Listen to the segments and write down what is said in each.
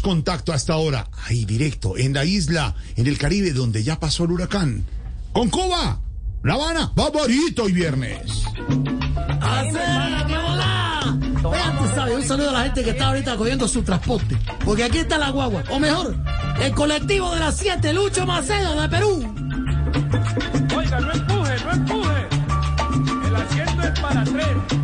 Contacto hasta ahora, ahí directo, en la isla, en el Caribe, donde ya pasó el huracán. Con Cuba, La Habana, Barbarito y viernes. Vean, tú sabes, un saludo a la gente que está ahorita cogiendo su transporte. Porque aquí está la guagua. O mejor, el colectivo de las 7, Lucho Macedo de Perú. Oiga, no empuje, no empuje. El asiento es para tres.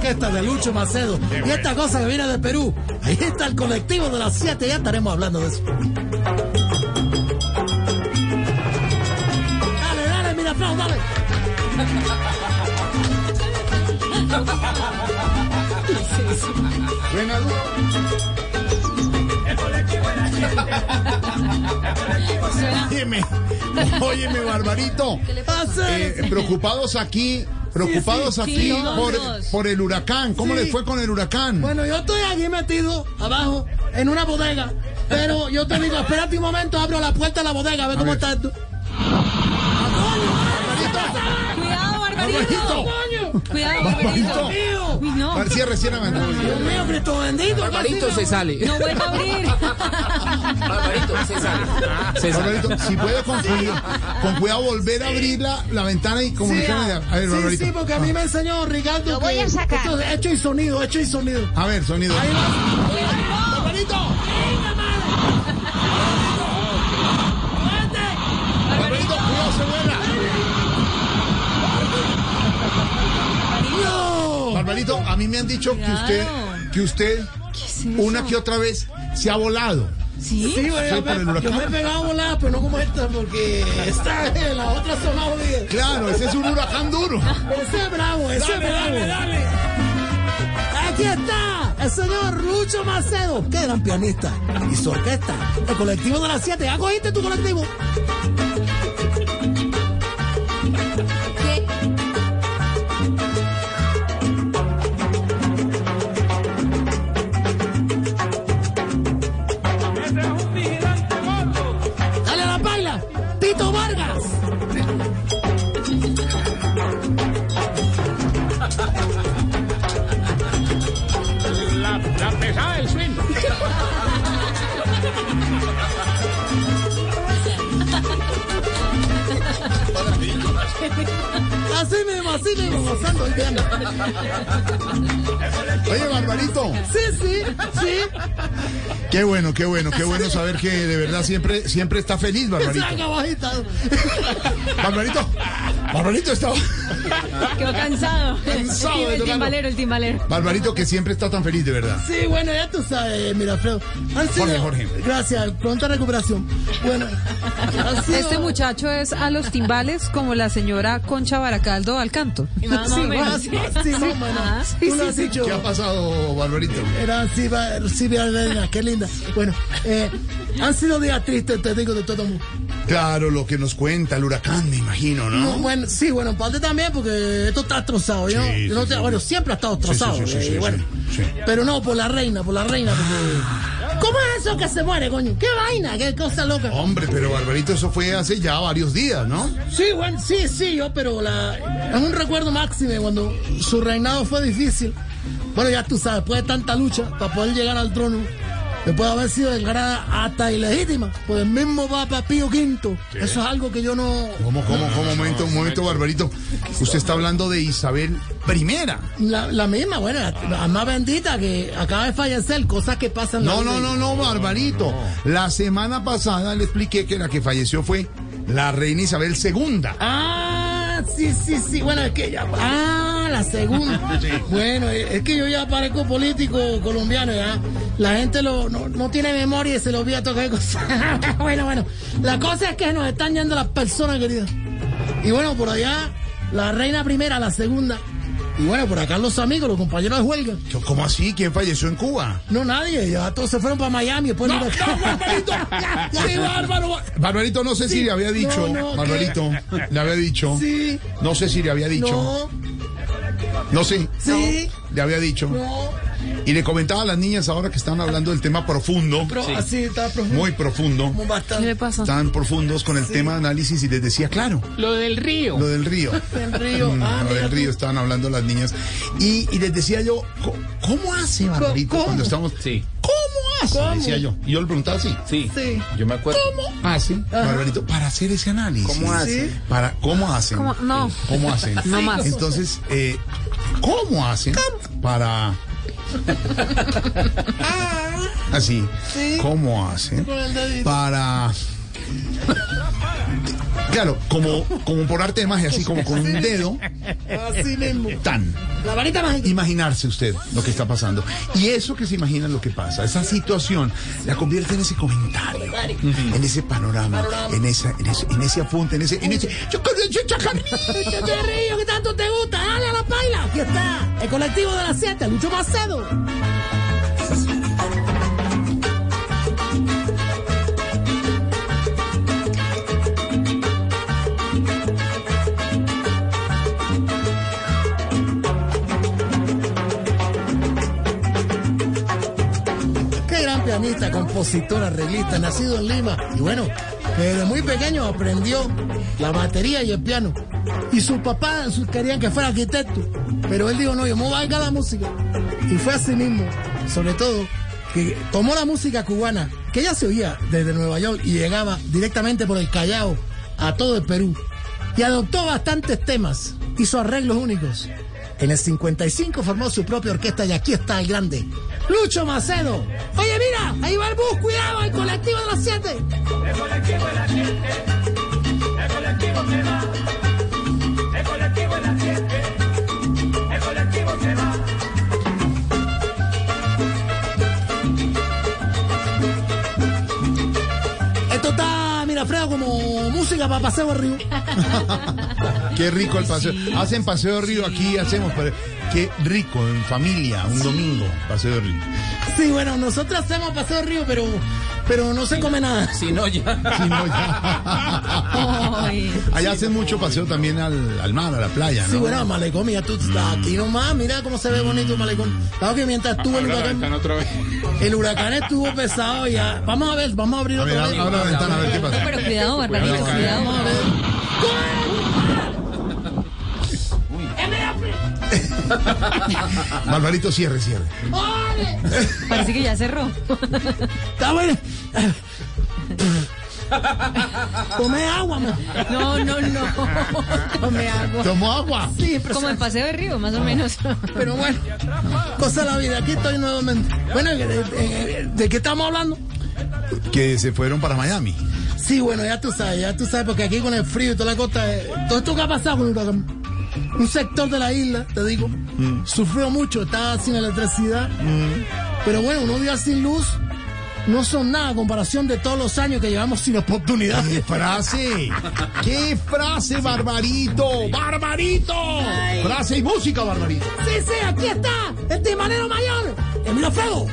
Orquesta de Lucho Macedo. Y esta cosa que viene de Perú. Ahí está el colectivo de las 7, ya estaremos hablando de eso. Dale, dale, mira, Flau, dale. Buena Óyeme, óyeme, Barbarito. Eh, preocupados aquí, preocupados Sí, sí, aquí sí, por, por el huracán. ¿Cómo Sí. les fue con el huracán? Bueno, yo estoy aquí metido abajo en una bodega. Pero yo te digo, espérate un momento, abro la puerta de la bodega, a ver cómo ver. está esto. Cuidado, Barbarito. Barbarito. Cuidado, Barbarito. Barbarito. Uy, no. Cierre, cierre, Amanda. Dios mío, Cristo bendito. Barbarito casi se sale. No vuelva a abrir. Barbarito se sale. Se sale. Barbarito, si puede con cuidado, con cuidado volver a abrir la, la ventana y Sí, comunicarme. ah, a ver, sí, Barbarito. sí, porque a mí me enseñó Ricardo. Lo voy a sacar. esto es hecho y sonido, hecho y sonido. A ver, sonido. Ahí va. Han dicho que usted, que usted, una que otra vez, se ha volado. ¿Sí? Sí, yo, me, yo me he pegado a volar, pero no como esta, porque está en la otra zona jodida. Claro, ese es un huracán duro. Ese es bravo, ese es bravo. Aquí está el señor Lucho Macedo, qué gran pianista. Y su orquesta, el colectivo de las 7. ¿Ya cogiste tu colectivo? Así mismo, así mismo, gozando el viernes. Oye, Barbarito, Sí, sí, sí. qué bueno, qué bueno, qué bueno saber que de verdad siempre, siempre está feliz, Barbarito. Barbarito, Barbarito está, Quedó cansado. Cansado de el, tocarlo. timbalero, el timbalero. Barbarito que siempre está tan feliz, de verdad. Sí, bueno, ya tú sabes, mira, Alfredo. Han sido, Jorge, Jorge. Gracias, pronta recuperación. Bueno, han sido- Este muchacho es a los timbales como la señora Concha Baracaldo al canto. Más o Sí, menos. más- sí, más o menos. Ajá. Tú lo has dicho. ¿Qué ha pasado, Barbarito? Era Silvia, Silvia qué linda. Bueno, eh, han sido días tristes, te digo, de todo mundo. Claro, lo que nos cuenta el huracán, me imagino, ¿no? No, bueno, sí, bueno, en parte también, porque esto está destrozado. Sí, no sí, bueno, siempre ha estado destrozado. Sí, sí, sí, eh, bueno. Pero no, por la reina, por la reina. Porque... ¿Cómo es eso que se muere, coño? ¿Qué vaina? ¿Qué cosa loca? Hombre, pero Barbarito, eso fue hace ya varios días, ¿no? Sí, bueno, sí, sí, yo, pero la, es un recuerdo máximo cuando su reinado fue difícil. Bueno, ya tú sabes, después de tanta lucha para poder llegar al trono, que puede haber sido declarada hasta ilegítima por el mismo Papa Pío V. Eso es algo que yo no... ¿Cómo, cómo, cómo? Un momento, un momento, Barbarito. Usted está hablando de Isabel I. La, la misma, bueno, la, la más bendita que acaba de fallecer, cosas que pasan. No, no, no, no, Barbarito. La semana pasada le expliqué que la que falleció fue la reina Isabel II. Ah, sí, sí, sí. Bueno, es que ya. Ah, la segunda. Bueno, es es que yo ya parezco político colombiano, ya. La gente lo, no, no tiene memoria y se le olvida tocar cosas. bueno, bueno. La cosa es que nos están yendo las personas, queridas. Y bueno, por allá, la reina primera, la segunda. Y bueno, por acá los amigos, los compañeros de huelga. ¿Cómo así? ¿Quién falleció en Cuba? No, nadie. Ya todos se fueron para Miami. Después No, no. Sí, bárbaro. Barbarito, no sé si le había dicho. No, le había dicho. Sí. No sé si le había dicho. No, No sé. sí, Le había dicho. no. Y le comentaba a las niñas ahora que estaban hablando del tema profundo. Profundo. Muy profundo. ¿Qué le pasa? Estaban profundos con el tema de análisis y les decía, claro, Lo del río. lo del río. El río. Mm, Ah, lo del tú. río estaban hablando las niñas. Y, y les decía yo, "Co- ¿cómo hace Barbarito ¿Cómo? cuando estamos? Sí, ¿Cómo hace? ¿Cómo? Decía yo. Y yo le preguntaba así. sí. Sí. Yo me acuerdo. hace, Barbarito, para hacer ese análisis? ¿Cómo hace? Sí. Para, ¿Cómo hacen? ¿Cómo? No. ¿Cómo hacen? No más. Entonces, eh, ¿cómo hacen para... Así, Sí. ¿cómo hacen para... Claro, como, como por arte de magia, así como con un dedo, Así mismo. tan. La varita mágica. Imaginarse usted lo que está pasando. Y eso que se imagina lo que pasa, esa situación, la convierte en ese comentario, en ese panorama, en, esa, en, ese, en ese apunte, en ese... En ese yo con ese chacarrillo. Río que tanto te gusta, dale a la paila. Aquí está el colectivo de las 7, Lucho Macedo. Pianista, compositor, arreglista, nacido en Lima. Y bueno, desde muy pequeño aprendió la batería y el piano. Y sus papás querían que fuera arquitecto. Pero él dijo, no, yo me voy a dedicar la música. Y fue así mismo, sobre todo, que tomó la música cubana, que ya se oía desde Nueva York y llegaba directamente por el Callao a todo el Perú. Y adoptó bastantes temas, hizo arreglos únicos. En el 55 formó su propia orquesta y aquí está el grande, Lucho Macedo. Oye, mira, ahí va el bus, cuidado, el colectivo de las 7. El colectivo de las 7, el colectivo que va, el colectivo de las 7. Música para paseo río. Qué rico el paseo. Hacen paseo de río aquí, hacemos, pero qué rico en familia, un domingo, paseo de río. Sí, bueno, nosotros hacemos paseo río, pero, pero no se come nada. Si no, ya. Sí, no, ya. Ay. Allá hacen mucho paseo también al, al mar, a la playa, ¿no? Sí, bueno, Malecón, mira, tú estás aquí nomás, mira cómo se ve bonito el Malecón. Claro que mientras estuvo el huracán, otra vez. el huracán estuvo pesado ya. Vamos a ver, vamos a abrir A ver, otra vez. abra la ventana a ver qué pasa. Pero cuidado, Barbarito, Cuidado, cuidado. Vamos a ver. Barbarito, cierre, cierre. Parece que ya cerró. Está bueno. Come agua, man. No, no, no. Come agua. ¿Tomó agua? Sí, pero, Como el paseo de río, más o menos. pero bueno, cosa de la vida. Aquí estoy nuevamente. Bueno, ¿de, de- de qué estamos hablando? Que se fueron para Miami. Sí, bueno, ya tú sabes, ya tú sabes, porque aquí con el frío y toda la costa, eh, todo esto que ha pasado con el huracán, un sector de la isla, te digo, sufrió mucho, estaba sin electricidad, pero bueno, unos días sin luz no son nada a comparación de todos los años que llevamos sin oportunidad. ¡Qué frase! ¡Qué frase, Barbarito! ¡Barbarito! Frase y música, Barbarito. Sí, sí, aquí está, el timanero mayor, Emilio Fuego.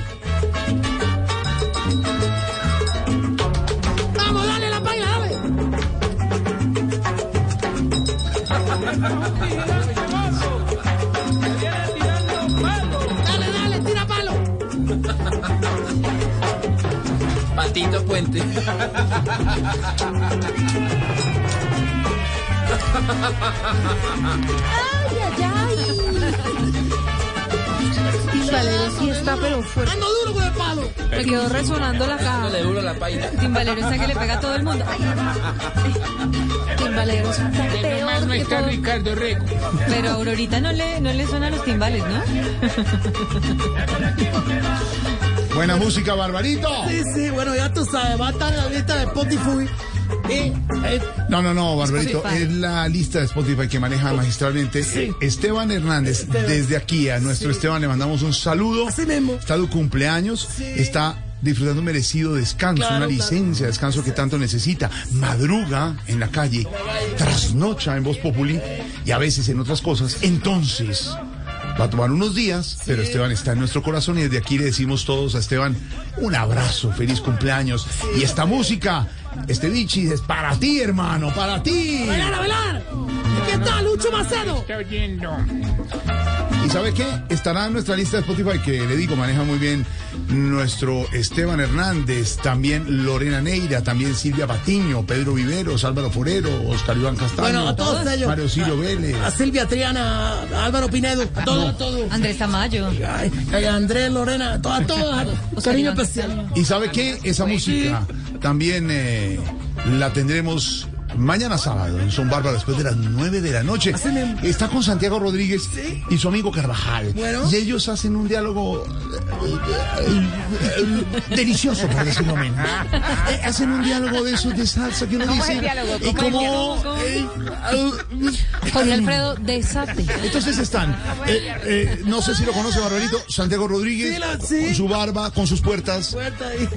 Vamos, dale la dale. Dale, Patito Puente. Ay, ay. Timbalero sí está, pero fuerte. Ando duro con el palo. Me quedó resonando la caja. Le duro la paila. Timbalero está que le pega a todo el mundo. Ay, Timbalero es un peor que todo. Ricardo Rego. Pero a Aurorita no le, no le suenan los timbales, ¿no? Buena música, Barbarito. Sí, sí, bueno, ya tú sabes, va a estar en la lista de Spotify. Eh, No, no, no, Barbarito, Spotify. es la lista de Spotify que maneja magistralmente eh, Esteban Hernández. Esteban. Desde aquí a nuestro Esteban le mandamos un saludo. Así mismo. Está de cumpleaños, está disfrutando un merecido descanso, Claro, una licencia de descanso que tanto necesita. Madruga en la calle, trasnocha en Voz Populi y a veces en otras cosas. Entonces, va a tomar unos días, pero Esteban está en nuestro corazón y desde aquí le decimos todos a Esteban un abrazo, feliz cumpleaños. Y esta música, este bichi es para ti, hermano, para ti. ¡Bailar, a bailar! Aquí está Lucho Macedo. Está oyendo. ¿Y sabe qué? Estará en nuestra lista de Spotify, que le digo, maneja muy bien nuestro Esteban Hernández, también Lorena Neira, también Silvia Patiño, Pedro Viveros, Álvaro Forero, Oscar Iván Castaño, Bueno, a todos ellos. Mario Ciro Vélez. A Silvia Triana, a Álvaro Pinedo, a todos, a todos. Andrés Tamayo. Ay, ay, Andrés, Lorena, a todos, a todos. Cariño especial. ¿Y sabe qué? Esa música también eh, la tendremos mañana sábado en Son Bárbara después de las 9 de la noche. Está con Santiago Rodríguez y su amigo Carvajal. Bueno. Y ellos hacen un diálogo eh, eh, eh, delicioso, por decirlo menos. Hacen un diálogo de esos de salsa que uno ¿Cómo es dice. el diálogo? y ¿Cómo es el como, Jorge Alfredo, desate. entonces están, eh, eh, no sé si lo conoce Barbarito, Santiago Rodríguez, con su barba, con sus puertas,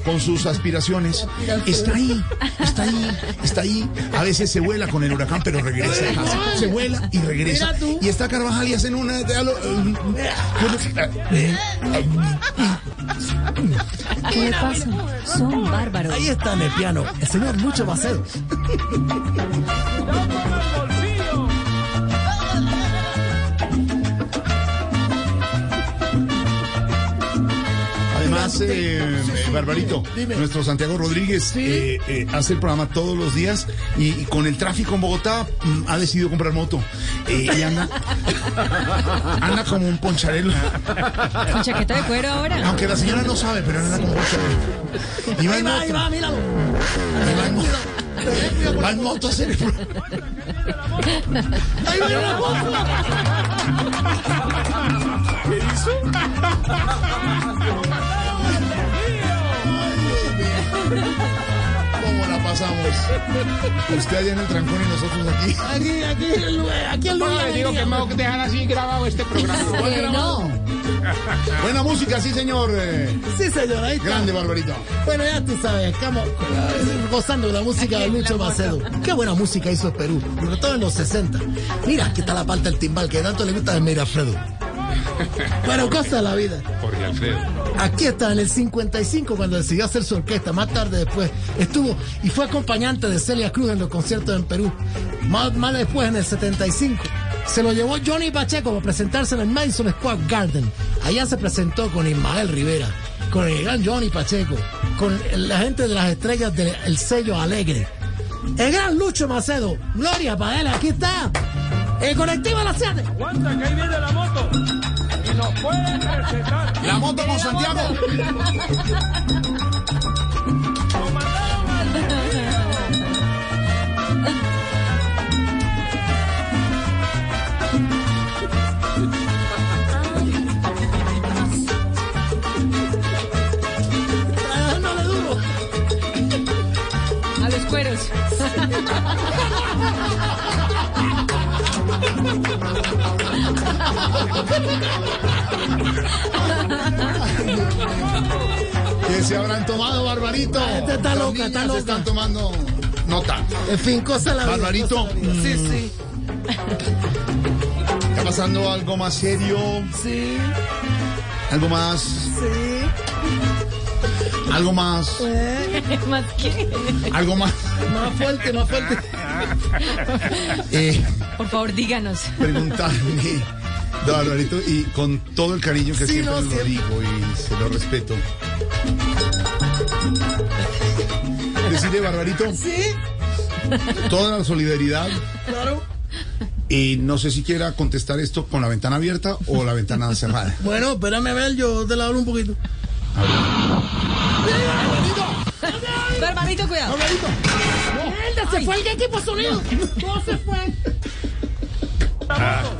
con sus aspiraciones. Está ahí, está ahí, está ahí. A veces se vuela con el huracán, pero regresa a casa. Se vuela y regresa. Y está Carvajal y hacen una... ¿Qué le pasa? Son bárbaros. Ahí está en el piano el señor Lucho Macedo. Además, eh, Barbarito, Dime. nuestro Santiago Rodríguez eh, eh, hace el programa todos los días y, y con el tráfico en Bogotá mm, ha decidido comprar moto. Eh, y anda, anda como un poncharelo. Con chaqueta de cuero ahora. Aunque la señora no sabe, pero anda como un poncharelo. Y va Ahí en va, ahí moto. va, míralo. y va en moto. Va en moto a hacer el pro- Ahí va, míralo. ¿Cómo la pasamos? Usted allá en el trancón y nosotros aquí. Aquí, aquí, aquí el Bueno, lugar. les digo que me voy a dejar así grabado este programa. Eh, no. Buena música, sí, señor. eh, Sí, señor, ahí está. grande, Barbarito. Bueno, ya tú sabes, estamos gozando de la música de Lucho Macedo. Qué buena música hizo Perú, sobre todo en los 60. Mira, aquí está la parte del timbal que tanto le gusta a Mirafredo. Bueno, cosa de la vida. Jorge Alfredo. Aquí está, en el 55, cuando decidió hacer su orquesta. Más tarde después estuvo y fue acompañante de Celia Cruz en los conciertos en Perú. Más, más después, en el 75, se lo llevó Johnny Pacheco para presentarse en el Madison Square Garden. Allá se presentó con Ismael Rivera, con el gran Johnny Pacheco, con la gente de las estrellas del sello Alegre. El gran Lucho Macedo, Gloria él, aquí está. El colectivo de las 7. Aguanta que ahí viene la moto. Recetar. La moto con Santiago. Nos mandaron al duro. A los cueros. Que se habrán tomado, Barbarito. Está Las loca, está loca. están tomando nota. En fin, cosa la vida. Barbarito, cosa la vida. Sí, sí. ¿Está pasando algo más serio? Sí, ¿Algo más? sí. ¿Algo más? Más que. ¿Algo más? Más fuerte, más fuerte. Eh, Por favor, díganos. preguntarle, don Barbarito, y con todo el cariño que Sí, siempre no, lo digo y se lo respeto. Decirle, Barbarito, Sí, toda la solidaridad claro. Y no sé si quiera contestar esto con la ventana abierta o la ventana cerrada. Bueno, espérame a ver, yo te la hablo un poquito. Barbarito, cuidado. ¡Mierda, se fue el equipo sonido! ¿Cómo se fue?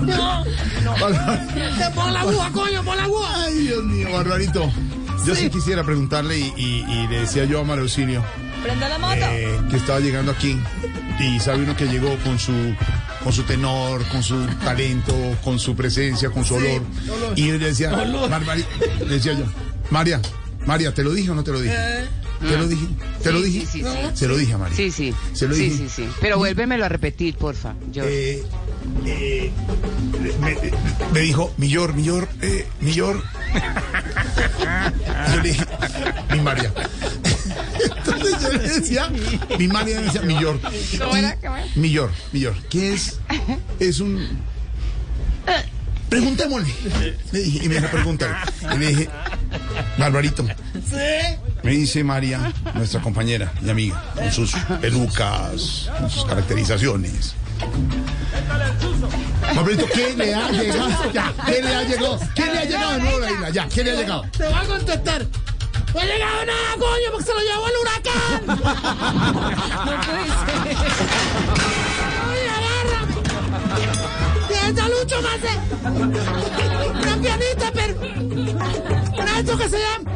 No, te pon la aguja, coño, pon la aguja. Ay, Dios mío, Barbarito. Yo sí, quisiera preguntarle y, y- y le decía yo a Mario Auxilio Prenda la moto. eh, que estaba llegando aquí y sabe uno que llegó con su con su tenor, con su talento, con su presencia, con su olor. Y yo le decía, Barbari- le decía yo, María, María, ¿te lo dije o no te lo dije? ¿Te lo dije? ¿Te lo Sí, dije? sí, sí, sí. Se lo dije a María. Sí, sí. Se lo sí, dije. sí, sí. Pero vuélvemelo a repetir, porfa. Yo. Eh, eh, me, me dijo, Millor, Millor, eh, Millor. Yo le dije, mi María. Entonces yo le decía, mi María me decía, Millor. ¿Cómo era? ¿Cómo era? Millor, Millor. ¿Qué es? Es un. Preguntémosle. Le dije, y me dijo, pregúntale. Y le dije, Barbarito. Me dice María, nuestra compañera y amiga, con sus pelucas, con sus caracterizaciones. Barbarito, ¿qué le ha llegado? Ya, ¿qué le ha llegado? ¿Qué le ha llegado de nuevo la isla? Ya, ¿qué le ha llegado? Te voy a contestar. No ha llegado nada, coño, porque se lo llevó el huracán. No puede ser. ¡Ay, agárrame! ¡Piensa, Lucho, más Una pianista, pero... Una esto que se llama...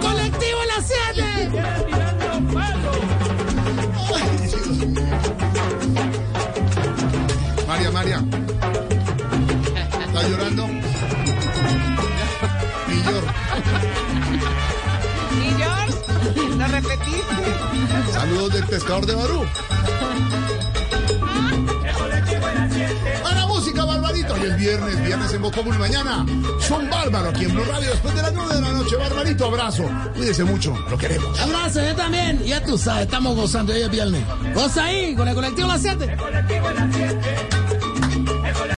Colectivo en las 7. María, María. ¿Está llorando? Millor. Millor, ¿lo repetiste? Saludos del pescador de Barú. Para música, Barbarito. Y el viernes, viernes en Populi. Mañana, son bárbaro aquí en Blue Radio después de las 9 de la noche. Barbarito, abrazo. Cuídese mucho, lo queremos. Abrazo, yo también. Ya tú sabes, estamos gozando. Hoy es viernes. Goza ahí, con el colectivo a las 7.